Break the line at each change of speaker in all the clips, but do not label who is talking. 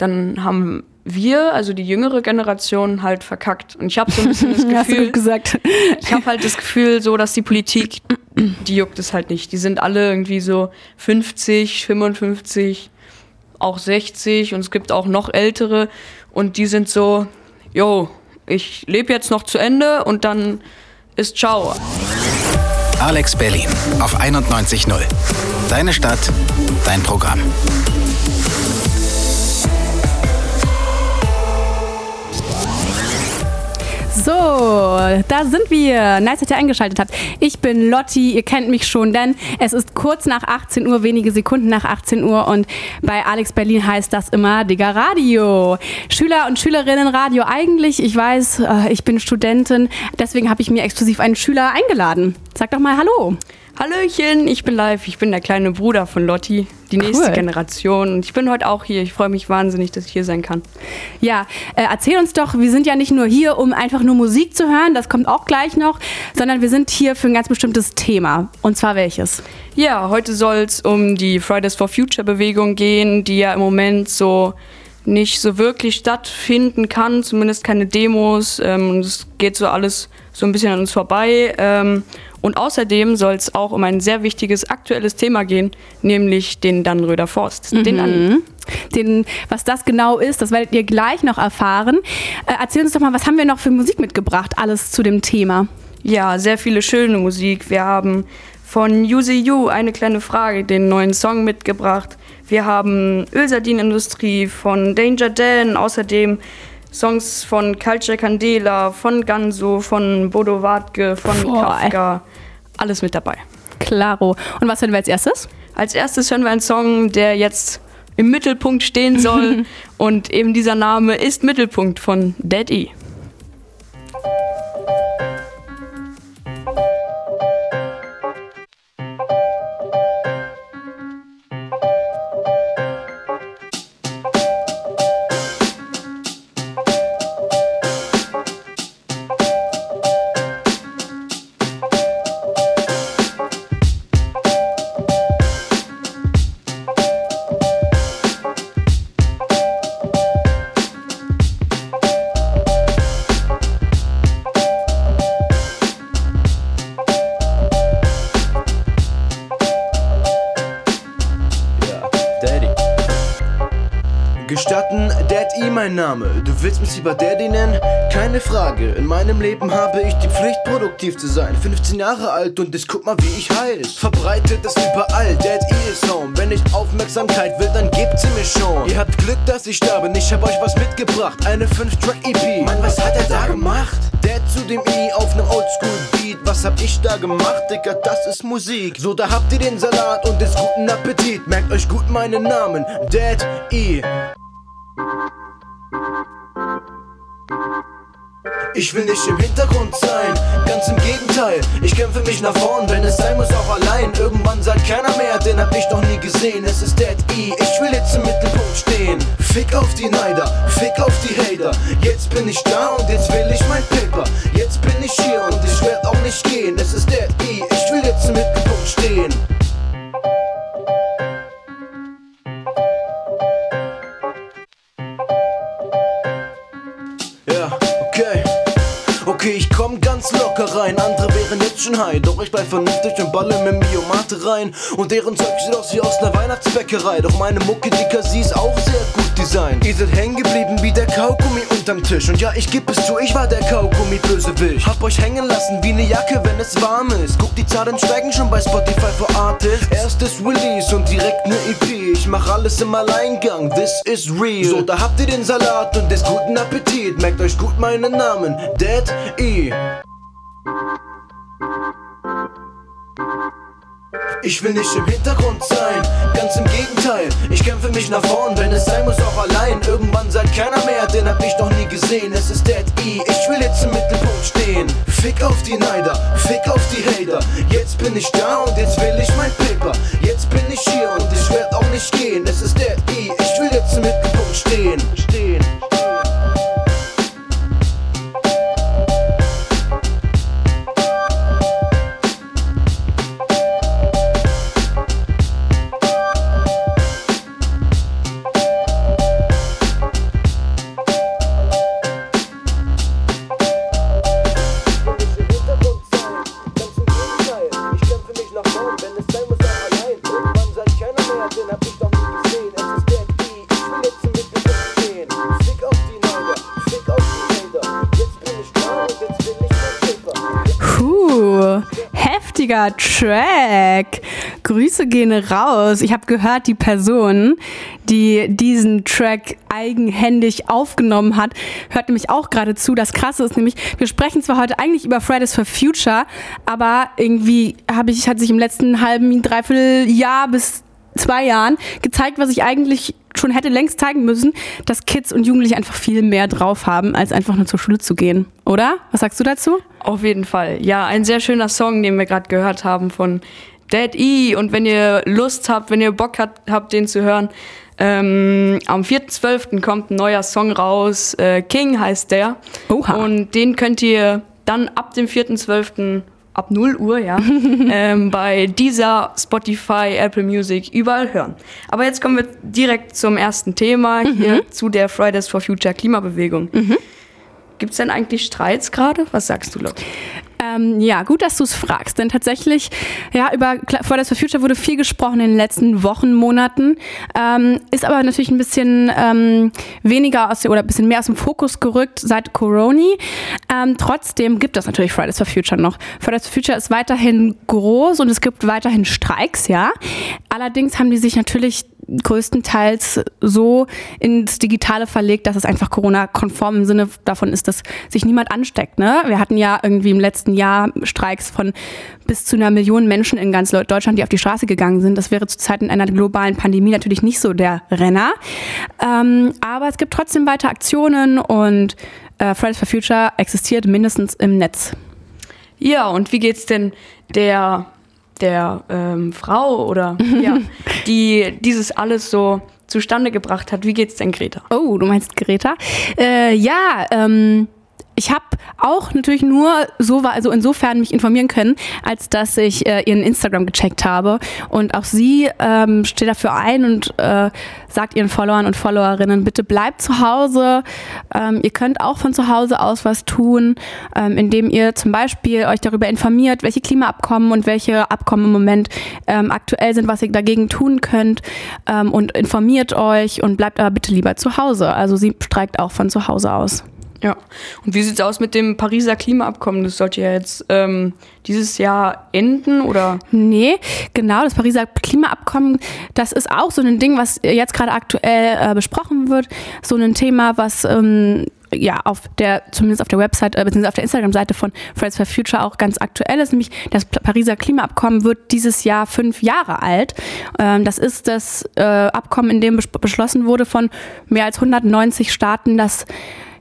dann haben wir, also die jüngere Generation, halt verkackt. Und ich habe so ein bisschen das Gefühl,
gesagt.
ich habe halt das Gefühl, so dass die Politik, die juckt es halt nicht. Die sind alle irgendwie so 50, 55, auch 60 und es gibt auch noch ältere und die sind so, yo, ich lebe jetzt noch zu Ende und dann ist ciao.
Alex Berlin auf 91.0. Deine Stadt, dein Programm.
So, da sind wir. Nice, dass ihr eingeschaltet habt. Ich bin Lotti, ihr kennt mich schon, denn es ist kurz nach 18 Uhr, wenige Sekunden nach 18 Uhr und bei Alex Berlin heißt das immer Digga Radio. Schüler und Schülerinnen Radio eigentlich, ich weiß, äh, ich bin Studentin, deswegen habe ich mir exklusiv einen Schüler eingeladen. Sag doch mal Hallo.
Hallöchen, ich bin live. Ich bin der kleine Bruder von Lotti, die nächste
Cool.
Generation. Und ich bin heute auch hier. Ich freue mich wahnsinnig, dass ich hier sein kann.
Ja, äh, erzähl uns doch, wir sind ja nicht nur hier, um einfach nur Musik zu hören, das kommt auch gleich noch, sondern wir sind hier für ein ganz bestimmtes Thema. Und zwar welches?
Ja, heute soll es um die Fridays for Future Bewegung gehen, die ja im Moment so nicht so wirklich stattfinden kann, zumindest keine Demos. Ähm, es geht so alles so ein bisschen an uns vorbei. Ähm, und außerdem soll es auch um ein sehr wichtiges aktuelles Thema gehen, nämlich den Dannröder Forst. Den an
Den, was das genau ist, das werdet ihr gleich noch erfahren. Äh, erzähl uns doch mal, was haben wir noch für Musik mitgebracht, alles zu dem Thema?
Ja, sehr viele schöne Musik. Wir haben von Yuzi Yu eine kleine Frage, den neuen Song mitgebracht. Wir haben Ölsardinenindustrie von Danger Dan, außerdem Songs von Culture Candela, von Ganso, von Bodo Wartke, von
Boah.
Kafka. Alles mit dabei.
Klaro. Und was hören wir als erstes?
Als erstes hören wir einen Song, der jetzt im Mittelpunkt stehen soll. und eben dieser Name ist Mittelpunkt von Dead E.
mein Name. Du willst mich lieber Daddy nennen? Keine Frage. In meinem Leben habe ich die Pflicht, produktiv zu sein. 15 Jahre alt und ich guck mal, wie ich heiß. Verbreitet es überall, Dad E ist home. Wenn ich Aufmerksamkeit will, dann gebt sie mir schon. Ihr habt Glück, dass ich da bin. Ich hab euch was mitgebracht. Eine 5-Track-EP. Mann, was hat er da gemacht? Dad zu dem E auf nem Oldschool-Beat. Was hab ich da gemacht, Digga? Das ist Musik. So, da habt ihr den Salat und ist guten Appetit. Merkt euch gut meinen Namen. Dad E. Ich will nicht im Hintergrund sein, ganz im Gegenteil. Ich kämpfe mich nach vorn, wenn es sein muss, auch allein. Irgendwann sagt keiner mehr, den hab ich noch nie gesehen. Es ist Dead E, ich will jetzt im Mittelpunkt stehen. Fick auf die Neider, fick auf die Hater. Jetzt bin ich da und jetzt will ich mein Paper. High. Doch ich bleib vernünftig und balle mit Biomate rein. Und deren Zeug sieht aus wie aus einer Weihnachtsbäckerei. Doch meine Mucke, die Kasi ist auch sehr gut designt. Ihr seid hängen geblieben wie der Kaugummi unterm Tisch. Und ja, ich geb es zu, ich war der Kaugummi-Bösewicht. Hab euch hängen lassen wie ne Jacke, wenn es warm ist. Guck, die Zahlen steigen schon bei Spotify for Artists. Erstes Release und direkt ne EP. Ich mach alles im Alleingang, this is real. So, da habt ihr den Salat und ist guten Appetit. Merkt euch gut meinen Namen, Dead E. Ich will nicht im Hintergrund sein, ganz im Gegenteil. Ich kämpfe mich nach vorn, wenn es sein muss, auch allein. Irgendwann sagt keiner mehr, den hab ich noch nie gesehen. Es ist Dead E, ich will jetzt im Mittelpunkt stehen. Fick auf die Neider, fick auf die Hater. Jetzt bin ich da und jetzt will ich mein Paper. Jetzt bin ich hier und ich werd auch nicht gehen. Es ist Dead E, ich will jetzt im Mittelpunkt stehen. Stehen.
Denn
es sei muss auch allein. Irgendwann sagt keiner mehr, den hab ich doch nie gesehen. Es ist der B, ich will jetzt mit dem gehen. Fick auf die Neider, fick auf die Hater. Jetzt bin ich da jetzt bin ich der Paper.
Puh, heftiger Track. Grüße gehen raus. Ich habe gehört, die Person, die diesen Track eigenhändig aufgenommen hat, hört nämlich auch gerade zu. Das Krasse ist nämlich, wir sprechen zwar heute eigentlich über Fridays for Future, aber irgendwie habe ich, hat sich im letzten halben, dreiviertel Jahr bis zwei Jahren gezeigt, was ich eigentlich schon hätte längst zeigen müssen, dass Kids und Jugendliche einfach viel mehr drauf haben, als einfach nur zur Schule zu gehen. Oder? Was sagst du dazu?
Auf jeden Fall. Ja, ein sehr schöner Song, den wir gerade gehört haben von Dead E. Und wenn ihr Lust habt, wenn ihr Bock habt, habt den zu hören, ähm, am 4.12. kommt ein neuer Song raus. Äh, King heißt der.
Oha.
Und den könnt ihr dann ab dem 4.12 ab 0 Uhr, ja, ähm, bei dieser Spotify, Apple Music, überall hören. Aber jetzt kommen wir direkt zum ersten Thema, hier zu der Fridays for Future Klimabewegung. Gibt es denn eigentlich Streits gerade? Was sagst du, Lotte?
Ähm, ja, gut, dass du es fragst, denn tatsächlich, ja, über Fridays for Future wurde viel gesprochen in den letzten Wochen, Monaten, ähm, ist aber natürlich ein bisschen ähm, weniger aus der, oder ein bisschen mehr aus dem Fokus gerückt seit Corona. Ähm, trotzdem gibt es natürlich Fridays for Future noch. Fridays for Future ist weiterhin groß und es gibt weiterhin Streiks, ja. Allerdings haben die sich natürlich größtenteils so ins Digitale verlegt, dass es einfach Corona-konform im Sinne davon ist, dass sich niemand ansteckt. Ne? Wir hatten ja irgendwie im letzten Jahr Streiks von bis zu einer Million Menschen in ganz Deutschland, die auf die Straße gegangen sind. Das wäre zu Zeiten einer globalen Pandemie natürlich nicht so der Renner. Ähm, aber es gibt trotzdem weiter Aktionen und äh, Fridays for Future existiert mindestens im Netz.
Ja, und wie geht's denn der, der ähm, Frau oder ja, die dieses alles so zustande gebracht hat? Wie geht's denn Greta?
Oh, du meinst Greta? Äh, ja, ähm, ich habe auch natürlich nur so also insofern mich informieren können, als dass ich äh, ihren Instagram gecheckt habe und auch sie ähm, steht dafür ein und äh, sagt ihren Followern und Followerinnen bitte bleibt zu Hause. Ähm, ihr könnt auch von zu Hause aus was tun, ähm, indem ihr zum Beispiel euch darüber informiert, welche Klimaabkommen und welche Abkommen im Moment ähm, aktuell sind, was ihr dagegen tun könnt ähm, und informiert euch und bleibt aber bitte lieber zu Hause. Also sie streikt auch von zu Hause aus.
Ja. Und wie sieht's aus mit dem Pariser Klimaabkommen? Das sollte ja jetzt ähm, dieses Jahr enden oder?
Nee, genau, das Pariser Klimaabkommen, das ist auch so ein Ding, was jetzt gerade aktuell äh, besprochen wird. So ein Thema, was ähm, ja auf der, zumindest auf der Website, äh, beziehungsweise auf der Instagram-Seite von Fridays for Future auch ganz aktuell ist, nämlich das Pariser Klimaabkommen wird dieses Jahr fünf Jahre alt. Ähm, das ist das äh, Abkommen, in dem bes- beschlossen wurde von mehr als 190 Staaten, dass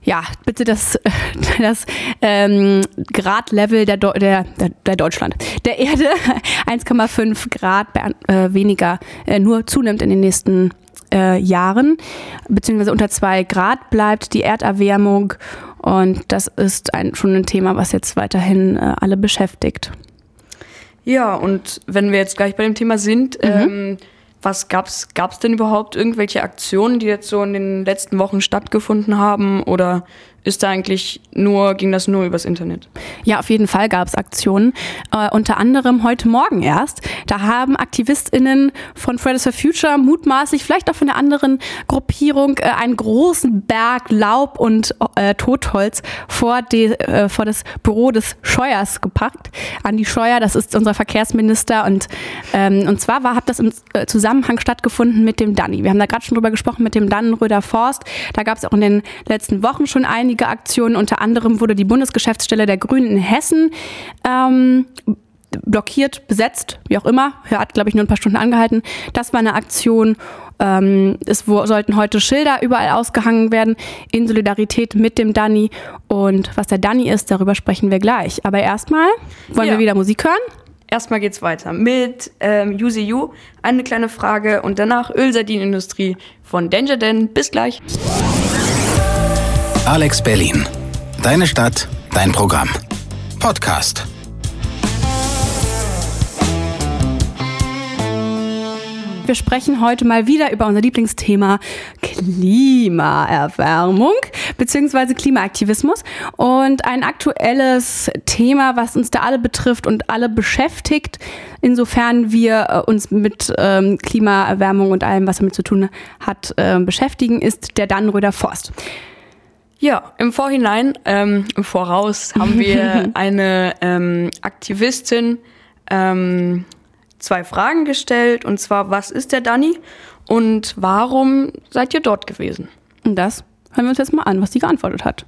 ja, bitte das, das ähm, Gradlevel der, Deu- der, der, der Deutschland, der Erde 1,5 Grad äh, weniger äh, nur zunimmt in den nächsten äh, Jahren, beziehungsweise unter zwei Grad bleibt die Erderwärmung. Und das ist ein, schon ein Thema, was jetzt weiterhin äh, alle beschäftigt.
Ja, und wenn wir jetzt gleich bei dem Thema sind, ähm, was gab's, gab's denn überhaupt irgendwelche Aktionen, die jetzt so in den letzten Wochen stattgefunden haben? Oder ist da eigentlich nur, ging das nur übers Internet?
Ja, auf jeden Fall gab es Aktionen. Äh, unter anderem heute Morgen erst. Da haben AktivistInnen von Fridays for Future mutmaßlich, vielleicht auch von einer anderen Gruppierung, äh, einen großen Berg Laub und äh, Totholz vor, die, äh, vor das Büro des Scheuers gepackt. Andi Scheuer, das ist unser Verkehrsminister. Und, ähm, und zwar war, hat das im äh, Zusammenhang stattgefunden mit dem Danny. Wir haben da gerade schon drüber gesprochen mit dem Dannenröder Forst. Da gab es auch in den letzten Wochen schon einige Aktionen. Unter anderem wurde die Bundesgeschäftsstelle der Grünen in Hessen ähm, blockiert, besetzt, wie auch immer. Er hat, glaube ich, nur ein paar Stunden angehalten. Das war eine Aktion. Ähm, es sollten heute Schilder überall ausgehangen werden in Solidarität mit dem Danny. Und was der Danny ist, darüber sprechen wir gleich. Aber erstmal wollen
Ja.
wir wieder Musik hören.
Erstmal geht's weiter mit ähm, UCU, eine kleine Frage und danach Ölsardinenindustrie von Danger Dan. Bis gleich.
Alex Berlin. Deine Stadt, dein Programm. Podcast.
Wir sprechen heute mal wieder über unser Lieblingsthema Klimaerwärmung bzw. Klimaaktivismus und ein aktuelles Thema, was uns da alle betrifft und alle beschäftigt, insofern wir äh, uns mit ähm, Klimaerwärmung und allem, was damit zu tun hat, äh, beschäftigen, ist der Dannenröder Forst.
Ja, im Vorhinein, ähm, im Voraus haben wir eine ähm, Aktivistin ähm, zwei Fragen gestellt. Und zwar, was ist der Danny und warum seid ihr dort gewesen?
Und das hören wir uns jetzt mal an, was sie geantwortet hat.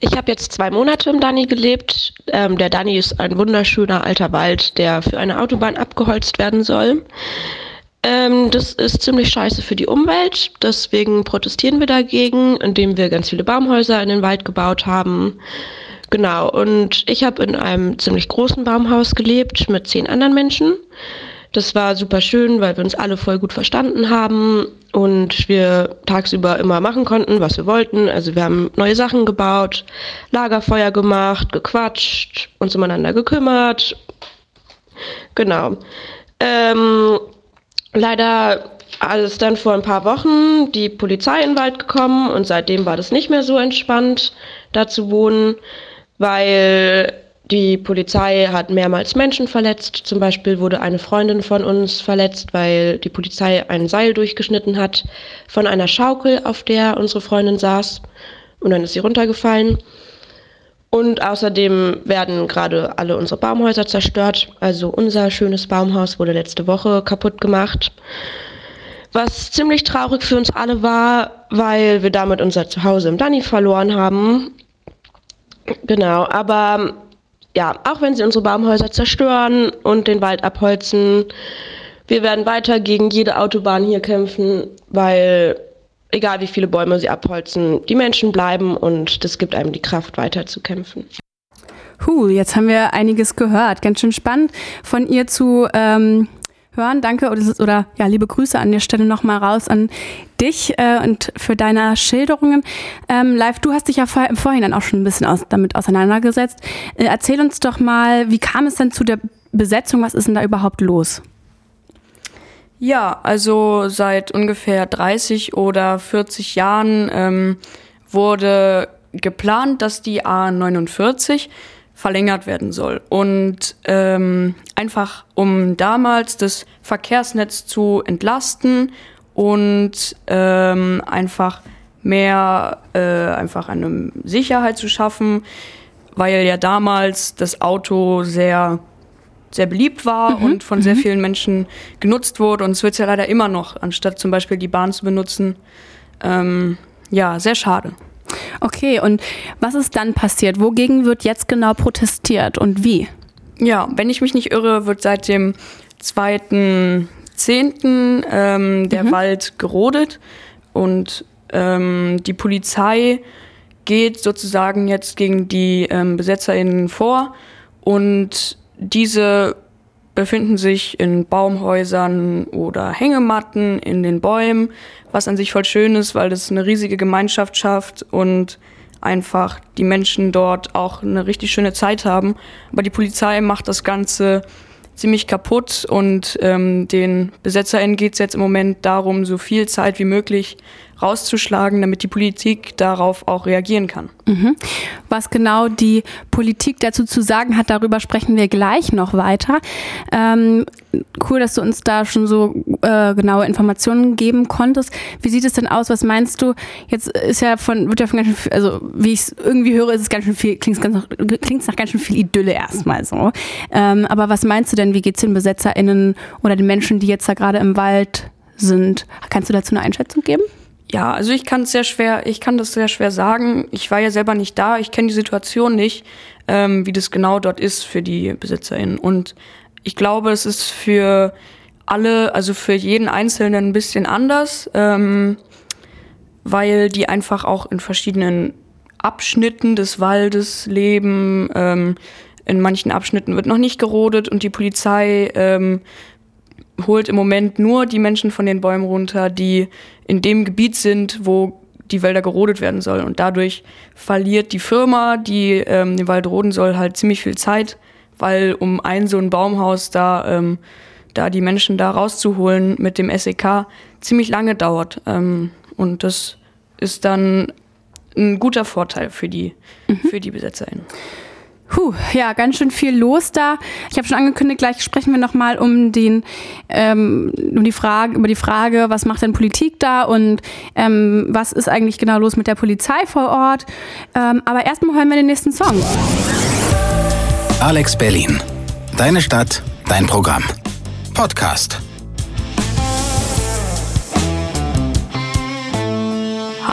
Ich habe jetzt zwei Monate im Dani gelebt. Ähm, der Dani ist ein wunderschöner alter Wald, der für eine Autobahn abgeholzt werden soll. Ähm, das ist ziemlich scheiße für die Umwelt. Deswegen protestieren wir dagegen, indem wir ganz viele Baumhäuser in den Wald gebaut haben. Genau, und ich habe in einem ziemlich großen Baumhaus gelebt mit zehn anderen Menschen. Das war super schön, weil wir uns alle voll gut verstanden haben und wir tagsüber immer machen konnten, was wir wollten. Also wir haben neue Sachen gebaut, Lagerfeuer gemacht, gequatscht, uns umeinander gekümmert. Genau. Ähm, leider ist dann vor ein paar Wochen die Polizei in den Wald gekommen und seitdem war das nicht mehr so entspannt, da zu wohnen, weil die Polizei hat mehrmals Menschen verletzt. Zum Beispiel wurde eine Freundin von uns verletzt, weil die Polizei ein Seil durchgeschnitten hat von einer Schaukel, auf der unsere Freundin saß. Und dann ist sie runtergefallen. Und außerdem werden gerade alle unsere Baumhäuser zerstört. Also unser schönes Baumhaus wurde letzte Woche kaputt gemacht. Was ziemlich traurig für uns alle war, weil wir damit unser Zuhause im Danny verloren haben. Genau, aber ja, auch wenn sie unsere Baumhäuser zerstören und den Wald abholzen, wir werden weiter gegen jede Autobahn hier kämpfen, weil egal wie viele Bäume sie abholzen, die Menschen bleiben und das gibt einem die Kraft, weiter zu kämpfen.
Huh, jetzt haben wir einiges gehört. Ganz schön spannend von ihr zu ähm, hören. Danke oder, oder, ja, liebe Grüße an der Stelle nochmal raus an dich äh, und für deine Schilderungen. Ähm, Live, du hast dich ja vor, im Vorhinein auch schon ein bisschen aus, damit auseinandergesetzt. Äh, erzähl uns doch mal, wie kam es denn zu der Besetzung? Was ist denn da überhaupt los?
Ja, also seit ungefähr 30 oder 40 Jahren ähm, wurde geplant, dass die A49 verlängert werden soll. Und ähm, einfach um damals das Verkehrsnetz zu entlasten und ähm, einfach mehr äh, einfach eine Sicherheit zu schaffen, weil ja damals das Auto sehr sehr beliebt war mhm. und von sehr mhm. vielen Menschen genutzt wurde. Und es wird ja leider immer noch, anstatt zum Beispiel die Bahn zu benutzen. Ähm, ja, sehr schade.
Okay, und was ist dann passiert? Wogegen wird jetzt genau protestiert und wie?
Ja, wenn ich mich nicht irre, wird seit dem 2.10. Ähm, der mhm. Wald gerodet und ähm, die Polizei geht sozusagen jetzt gegen die ähm, BesetzerInnen vor und diese befinden sich in Baumhäusern oder Hängematten in den Bäumen, was an sich voll schön ist, weil das eine riesige Gemeinschaft schafft und einfach die Menschen dort auch eine richtig schöne Zeit haben. Aber die Polizei macht das Ganze ziemlich kaputt und ähm, den BesetzerInnen geht es jetzt im Moment darum, so viel Zeit wie möglich rauszuschlagen, damit die Politik darauf auch reagieren kann.
Mhm. Was genau die Politik dazu zu sagen hat, darüber sprechen wir gleich noch weiter. Ähm, cool, dass du uns da schon so äh, genaue Informationen geben konntest. Wie sieht es denn aus? Was meinst du? Jetzt ist ja von, wird ja von ganz schön viel, also wie ich es irgendwie höre, ist es ganz schön viel, klingt es nach, nach ganz schön viel Idylle erstmal so. Ähm, aber was meinst du denn, wie geht es den BesetzerInnen oder den Menschen, die jetzt da gerade im Wald sind? Kannst du dazu eine Einschätzung geben?
Ja, also ich kann es sehr schwer, ich kann das sehr schwer sagen. Ich war ja selber nicht da, ich kenne die Situation nicht, ähm, wie das genau dort ist für die BesitzerInnen. Und ich glaube, es ist für alle, also für jeden Einzelnen ein bisschen anders, ähm, weil die einfach auch in verschiedenen Abschnitten des Waldes leben. Ähm, in manchen Abschnitten wird noch nicht gerodet und die Polizei ähm, holt im Moment nur die Menschen von den Bäumen runter, die in dem Gebiet sind, wo die Wälder gerodet werden sollen. Und dadurch verliert die Firma, die ähm, den Wald roden soll, halt ziemlich viel Zeit, weil um ein so ein Baumhaus da, ähm, da die Menschen da rauszuholen mit dem SEK ziemlich lange dauert. Ähm, und das ist dann ein guter Vorteil für die, mhm. für die BesetzerInnen.
Puh, ja, ganz schön viel los da. Ich habe schon angekündigt, gleich sprechen wir nochmal um den, ähm, um die Frage, über die Frage, was macht denn Politik da und ähm, was ist eigentlich genau los mit der Polizei vor Ort. Ähm, aber erstmal hören wir den nächsten Song.
Alex Berlin. deine Stadt, dein Programm. Podcast.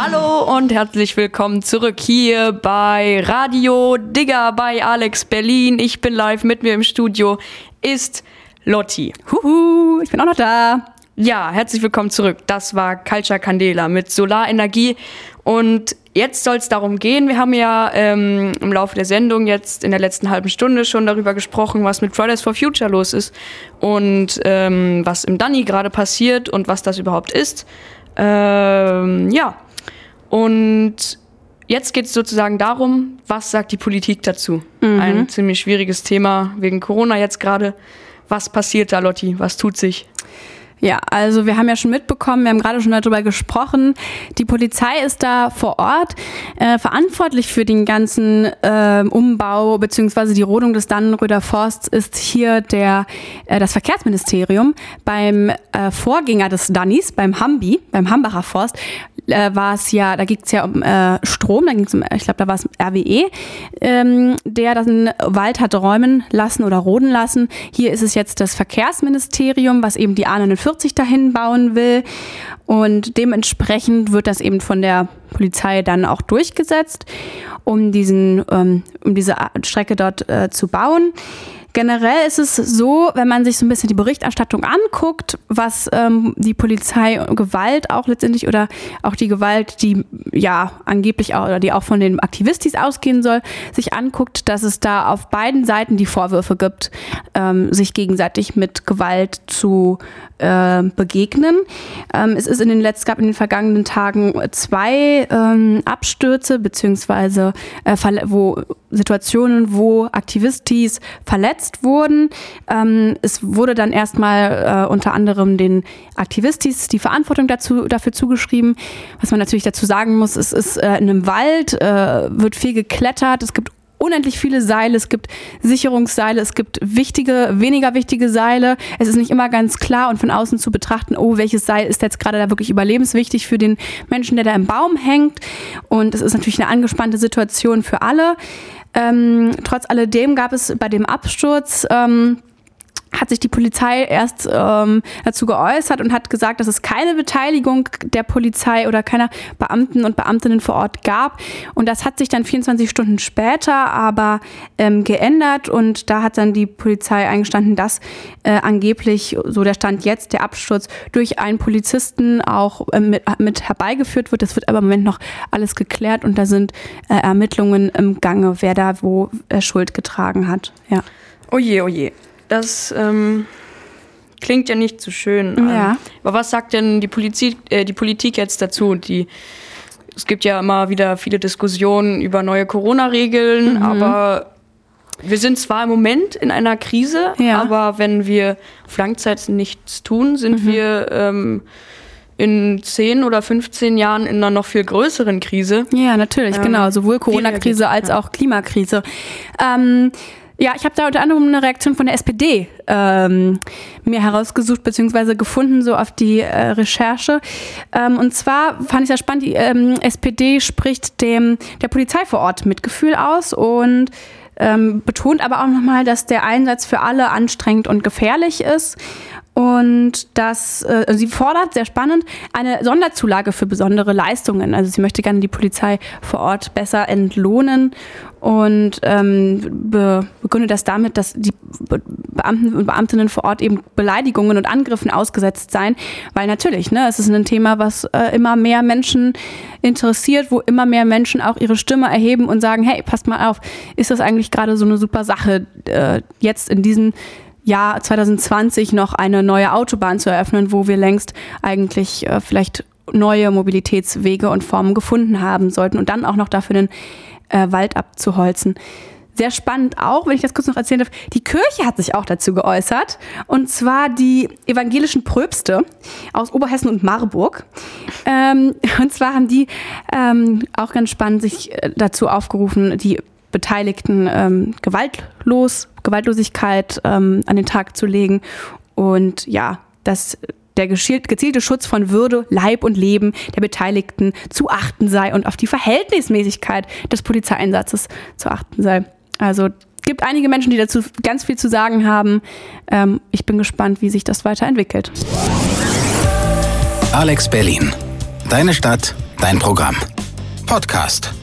Hallo und herzlich willkommen zurück hier bei Radio Digger bei Alex Berlin. Ich bin live mit mir im Studio ist Lotti.
Huhu, ich bin auch noch da.
Ja, herzlich willkommen zurück. Das war Culture Candela mit Solarenergie. Und jetzt soll es darum gehen. Wir haben ja ähm, im Laufe der Sendung jetzt in der letzten halben Stunde schon darüber gesprochen, was mit Fridays for Future los ist und ähm, was im Danny gerade passiert und was das überhaupt ist. Ähm, ja, und jetzt geht es sozusagen darum, was sagt die Politik dazu? Mhm. Ein ziemlich schwieriges Thema wegen Corona jetzt gerade. Was passiert da, Lotti? Was tut sich?
Ja, also wir haben ja schon mitbekommen, wir haben gerade schon darüber gesprochen, die Polizei ist da vor Ort äh, verantwortlich für den ganzen äh, Umbau beziehungsweise die Rodung des Dannenröder Forsts ist hier der, äh, das Verkehrsministerium. Beim äh, Vorgänger des Dannis, beim Hambi, beim Hambacher Forst, äh, war es ja, da ging es ja um äh, Strom, da ging es um, ich glaube, da war es RWE, ähm, der den Wald hat räumen lassen oder roden lassen. Hier ist es jetzt das Verkehrsministerium, was eben die A49 40 dahin bauen will. Und dementsprechend wird das eben von der Polizei dann auch durchgesetzt, um, diesen, ähm, um diese Strecke dort äh, zu bauen. Generell ist es so, wenn man sich so ein bisschen die Berichterstattung anguckt, was ähm, die Polizei Gewalt auch letztendlich oder auch die Gewalt, die ja angeblich auch oder die auch von den Aktivistis ausgehen soll, sich anguckt, dass es da auf beiden Seiten die Vorwürfe gibt, ähm, sich gegenseitig mit Gewalt zu äh, begegnen. Ähm, es ist in den letzten, gab in den vergangenen Tagen zwei ähm, Abstürze beziehungsweise äh, wo Situationen, wo Aktivistis verletzt wurden. Ähm, es wurde dann erstmal äh, unter anderem den Aktivistis die Verantwortung dazu, dafür zugeschrieben. Was man natürlich dazu sagen muss, es ist äh, in einem Wald, äh, wird viel geklettert, es gibt unendlich viele Seile, es gibt Sicherungsseile, es gibt wichtige, weniger wichtige Seile. Es ist nicht immer ganz klar und von außen zu betrachten, oh, welches Seil ist jetzt gerade da wirklich überlebenswichtig für den Menschen, der da im Baum hängt. Und es ist natürlich eine angespannte Situation für alle. Ähm, trotz alledem gab es bei dem Absturz ähm, hat sich die Polizei erst ähm, dazu geäußert und hat gesagt, dass es keine Beteiligung der Polizei oder keiner Beamten und Beamtinnen vor Ort gab. Und das hat sich dann 24 Stunden später aber ähm, geändert und da hat dann die Polizei eingestanden, dass äh, angeblich, so der Stand jetzt, der Absturz durch einen Polizisten auch äh, mit, mit herbeigeführt wird. Das wird aber im Moment noch alles geklärt und da sind äh, Ermittlungen im Gange, wer da wo äh, Schuld getragen hat. Ja.
Oje, oje. Das ähm, klingt ja nicht so schön.
Ja.
Aber was sagt denn die Politik, äh, die Politik jetzt dazu? Die, es gibt ja immer wieder viele Diskussionen über neue Corona-Regeln, mhm. aber wir sind zwar im Moment in einer Krise, ja. aber wenn wir auf Langzeit nichts tun, sind mhm. wir ähm, in 10 oder 15 Jahren in einer noch viel größeren Krise.
Ja, natürlich, ähm, genau. Sowohl Corona-Krise als auch Klimakrise. Ähm, ja, ich habe da unter anderem eine Reaktion von der SPD ähm, mir herausgesucht bzw. gefunden, so auf die äh, Recherche. Ähm, und zwar fand ich sehr spannend, die ähm, SPD spricht dem der Polizei vor Ort Mitgefühl aus und ähm, betont aber auch nochmal, dass der Einsatz für alle anstrengend und gefährlich ist und dass äh, sie fordert, sehr spannend, eine Sonderzulage für besondere Leistungen. Also sie möchte gerne die Polizei vor Ort besser entlohnen und ähm, be begründet das damit, dass die Beamten und Beamtinnen vor Ort eben Beleidigungen und Angriffen ausgesetzt seien, weil natürlich, ne, es ist ein Thema, was äh, immer mehr Menschen interessiert, wo immer mehr Menschen auch ihre Stimme erheben und sagen, hey, passt mal auf, ist das eigentlich gerade so eine super Sache, äh, jetzt in diesem Jahr 2020 noch eine neue Autobahn zu eröffnen, wo wir längst eigentlich äh, vielleicht neue Mobilitätswege und Formen gefunden haben sollten und dann auch noch dafür den äh, Wald abzuholzen. Sehr spannend auch, wenn ich das kurz noch erzählen darf, die Kirche hat sich auch dazu geäußert. Und zwar die evangelischen Pröpste aus Oberhessen und Marburg. Ähm, und zwar haben die ähm, auch ganz spannend sich äh, dazu aufgerufen, die Beteiligten ähm, gewaltlos, Gewaltlosigkeit ähm, an den Tag zu legen und ja, dass der gezielte Schutz von Würde, Leib und Leben der Beteiligten zu achten sei und auf die Verhältnismäßigkeit des Polizeieinsatzes zu achten sei. Also gibt einige Menschen, die dazu ganz viel zu sagen haben. Ähm, ich bin gespannt, wie sich das weiterentwickelt.
Alex Berlin. Deine Stadt, dein Programm. Podcast.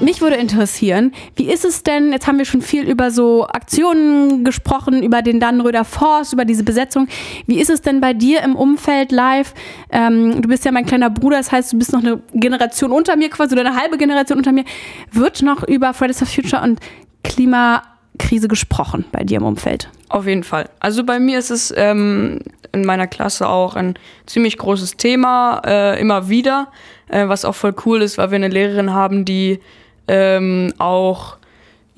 Mich würde interessieren, wie ist es denn, jetzt haben wir schon viel über so Aktionen gesprochen, über den Dannröder Forst, über diese Besetzung. Wie ist es denn bei dir im Umfeld live? Ähm, du bist ja mein kleiner Bruder, das heißt, du bist noch eine Generation unter mir quasi oder eine halbe Generation unter mir. Wird noch über Fridays for Future und Klimakrise gesprochen bei dir im Umfeld?
Auf jeden Fall. Also bei mir ist es ähm, in meiner Klasse auch ein ziemlich großes Thema, äh, immer wieder, äh, was auch voll cool ist, weil wir eine Lehrerin haben, die ähm, auch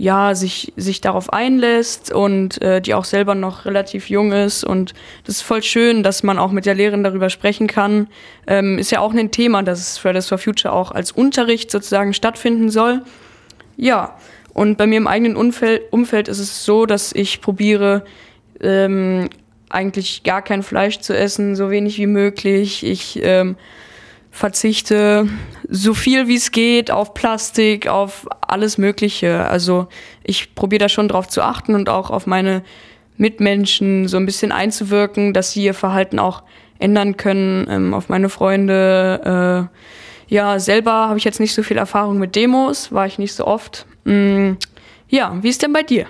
ja, sich, sich darauf einlässt und äh, die auch selber noch relativ jung ist. Und das ist voll schön, dass man auch mit der Lehrerin darüber sprechen kann. Ähm, ist ja auch ein Thema, dass Fridays for Future auch als Unterricht sozusagen stattfinden soll. Ja, und bei mir im eigenen Umfeld, Umfeld ist es so, dass ich probiere, ähm, eigentlich gar kein Fleisch zu essen, so wenig wie möglich. Ich ähm, verzichte so viel wie es geht auf Plastik, auf alles Mögliche. Also ich probiere da schon drauf zu achten und auch auf meine Mitmenschen so ein bisschen einzuwirken, dass sie ihr Verhalten auch ändern können, ähm, auf meine Freunde. Äh, ja, selber habe ich jetzt nicht so viel Erfahrung mit Demos, war ich nicht so oft. Mm, ja, wie ist denn bei dir?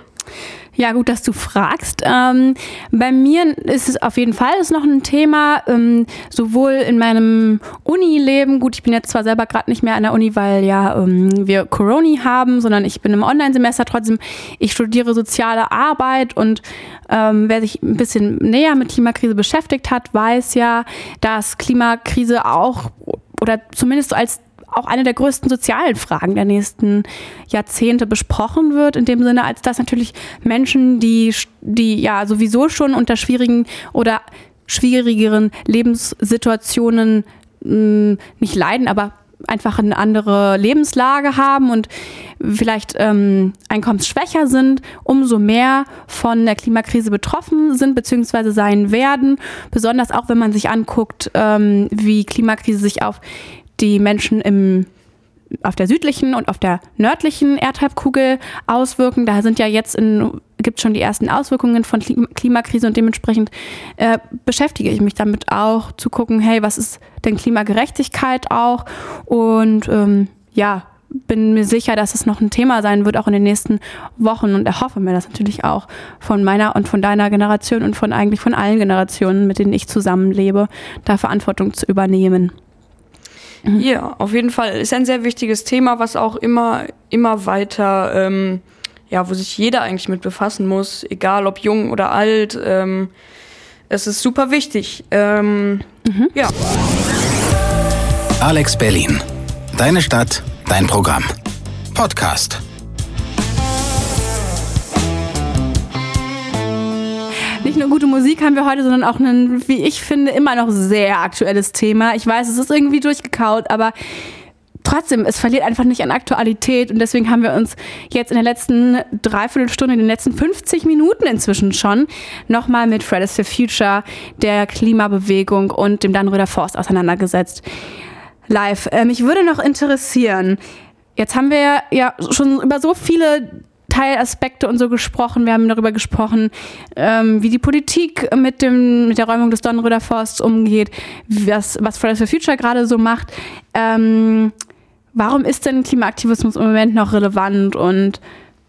Ja, gut, dass du fragst. Ähm, bei mir ist es auf jeden Fall ist noch ein Thema, ähm, sowohl in meinem Uni-Leben, gut, ich bin jetzt zwar selber gerade nicht mehr an der Uni, weil ja ähm, wir Corona haben, sondern ich bin im Online-Semester trotzdem, ich studiere soziale Arbeit und ähm, wer sich ein bisschen näher mit Klimakrise beschäftigt hat, weiß ja, dass Klimakrise auch oder zumindest als auch eine der größten sozialen Fragen der nächsten Jahrzehnte besprochen wird, in dem Sinne, als dass natürlich Menschen, die, die ja sowieso schon unter schwierigen oder schwierigeren Lebenssituationen mh, hm, nicht leiden, aber einfach eine andere Lebenslage haben und vielleicht ähm, einkommensschwächer sind, umso mehr von der Klimakrise betroffen sind bzw. sein werden. Besonders auch, wenn man sich anguckt, ähm, wie Klimakrise sich auf die Menschen im auf der südlichen und auf der nördlichen Erdhalbkugel auswirken. Da sind ja jetzt in, gibt schon die ersten Auswirkungen von Klimakrise und dementsprechend äh, beschäftige ich mich damit auch zu gucken, hey, was ist denn Klimagerechtigkeit auch? Und ähm, ja, bin mir sicher, dass es noch ein Thema sein wird, auch in den nächsten Wochen und erhoffe mir das natürlich auch von meiner und von deiner Generation und von eigentlich von allen Generationen, mit denen ich zusammenlebe, da Verantwortung zu übernehmen.
Mhm. Ja, auf jeden Fall ist ein sehr wichtiges Thema, was auch immer, immer weiter, ähm, ja, wo sich jeder eigentlich mit befassen muss, egal ob jung oder alt. Ähm, es ist super wichtig. Ähm, mhm. Ja.
Alex Berlin. Deine Stadt, dein Programm. Podcast.
Nur gute Musik haben wir heute, sondern auch ein, wie ich finde, immer noch sehr aktuelles Thema. Ich weiß, es ist irgendwie durchgekaut, aber trotzdem, es verliert einfach nicht an Aktualität und deswegen haben wir uns jetzt in der letzten Dreiviertelstunde, in den letzten 50 Minuten inzwischen schon nochmal mit Fridays for Future, der Klimabewegung und dem Dannröder Forst auseinandergesetzt. Live. Mich würde noch interessieren, jetzt haben wir ja schon über so viele Teilaspekte und so gesprochen. Wir haben darüber gesprochen, ähm, wie die Politik mit, dem, mit der Räumung des Donnenröder Forsts umgeht, was, was Fridays for Future gerade so macht. Ähm, warum ist denn Klimaaktivismus im Moment noch relevant und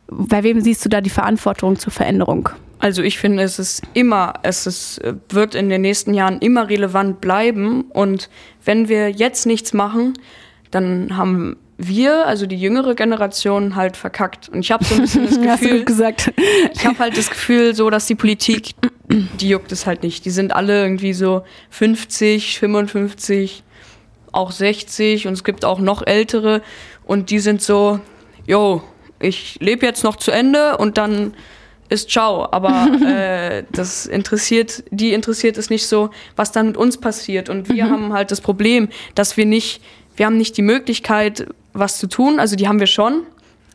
bei wem siehst du da die Verantwortung zur Veränderung?
Also ich finde, es ist immer, es ist, wird in den nächsten Jahren immer relevant bleiben. Und wenn wir jetzt nichts machen, dann haben wir, also die jüngere Generation, halt verkackt. Und ich habe so ein bisschen das Gefühl,
gesagt.
ich habe halt das Gefühl, so dass die Politik, die juckt es halt nicht. Die sind alle irgendwie so 50, 55, auch 60 und es gibt auch noch ältere und die sind so, yo, ich lebe jetzt noch zu Ende und dann ist ciao. Aber äh, das interessiert, die interessiert es nicht so, was dann mit uns passiert. Und wir mhm. haben halt das Problem, dass wir nicht, wir haben nicht die Möglichkeit, was zu tun. Also die haben wir schon,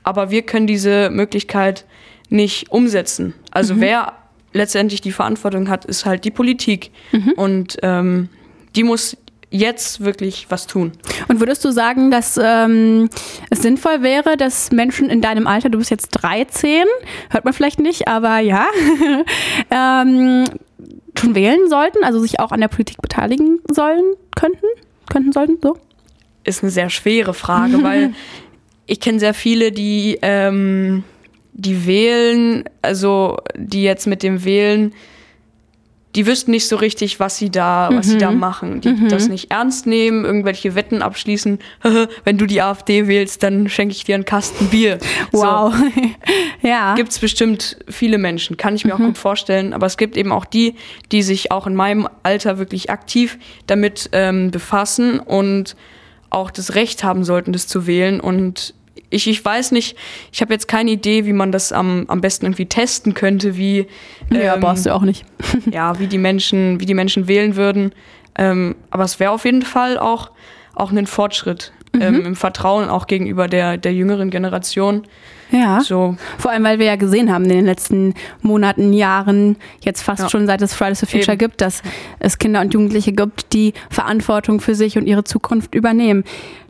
aber wir können diese Möglichkeit nicht umsetzen. Also mhm. wer letztendlich die Verantwortung hat, ist halt die Politik. Mhm. Und ähm, die muss jetzt wirklich was tun.
Und würdest du sagen, dass ähm, es sinnvoll wäre, dass Menschen in deinem Alter, du bist jetzt 13, hört man vielleicht nicht, aber ja, ähm, schon wählen sollten, also sich auch an der Politik beteiligen sollen, könnten, könnten, sollten, so?
Ist eine sehr schwere Frage, weil ich kenne sehr viele, die, ähm, die wählen, also die jetzt mit dem Wählen die wüssten nicht so richtig, was sie da, was sie da
Mhm.
machen. Die das nicht ernst nehmen, irgendwelche Wetten abschließen. Wenn du die AfD wählst, dann schenke ich dir einen Kasten Bier.
Wow. ja.
So, gibt's bestimmt viele Menschen, kann ich mir auch gut vorstellen. Aber es gibt eben auch die, die sich auch in meinem Alter wirklich aktiv damit ähm, befassen und auch das Recht haben sollten, das zu wählen. Und ich, ich weiß nicht, ich habe jetzt keine Idee, wie man das am, am besten irgendwie testen könnte, wie
ja,
ähm,
brauchst du auch nicht.
ja, wie die Menschen, wie die Menschen wählen würden. Ähm, aber es wäre auf jeden Fall auch, auch ein Fortschritt ähm, im Vertrauen auch gegenüber der, der jüngeren Generation.
Ja.
So,
Vor allem, weil wir ja gesehen haben in den letzten Monaten, Jahren, jetzt fast
Ja.
schon seit es Fridays for Future
Eben.
gibt, dass es Kinder und Jugendliche gibt, die Verantwortung für sich und ihre Zukunft übernehmen.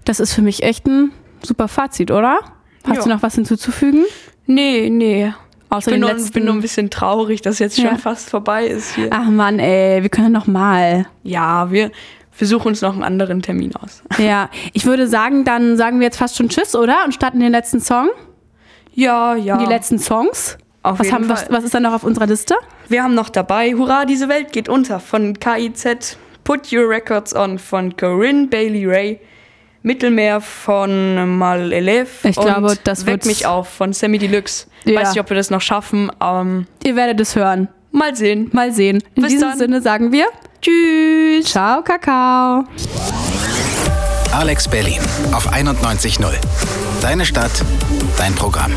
Das ist für mich echt ein super Fazit, oder? Hast
Ja.
du noch was hinzuzufügen?
nee, nee. Ich
Außer
bin
den
nur,
letzten...
bin nur ein bisschen traurig, dass jetzt
Ja.
schon fast vorbei ist hier.
Ach Mann, ey, wir können noch mal.
Ja, wir, wir suchen uns noch einen anderen Termin aus.
Ja, ich würde sagen, dann sagen wir jetzt fast schon Tschüss, oder? Und starten den letzten Song,
Ja, ja.
die letzten Songs.
Auf
Was,
jeden
haben, was,
Fall.
was ist dann noch auf unserer Liste?
Wir haben noch dabei Hurra, diese Welt geht unter von KIZ, Put Your Records On von Corinne Bailey Ray, Mittelmeer von Mal Elef
Ich glaube, das
Weck mich auf von Sammy Deluxe.
Ja.
Weiß nicht, ob wir das noch schaffen. Ähm,
Ihr werdet es hören.
mal sehen.
Mal sehen. In
Bis
diesem
dann.
Sinne sagen wir
Tschüss.
Ciao, Kakao.
Alex Berlin auf 91.0. Deine Stadt, dein Programm.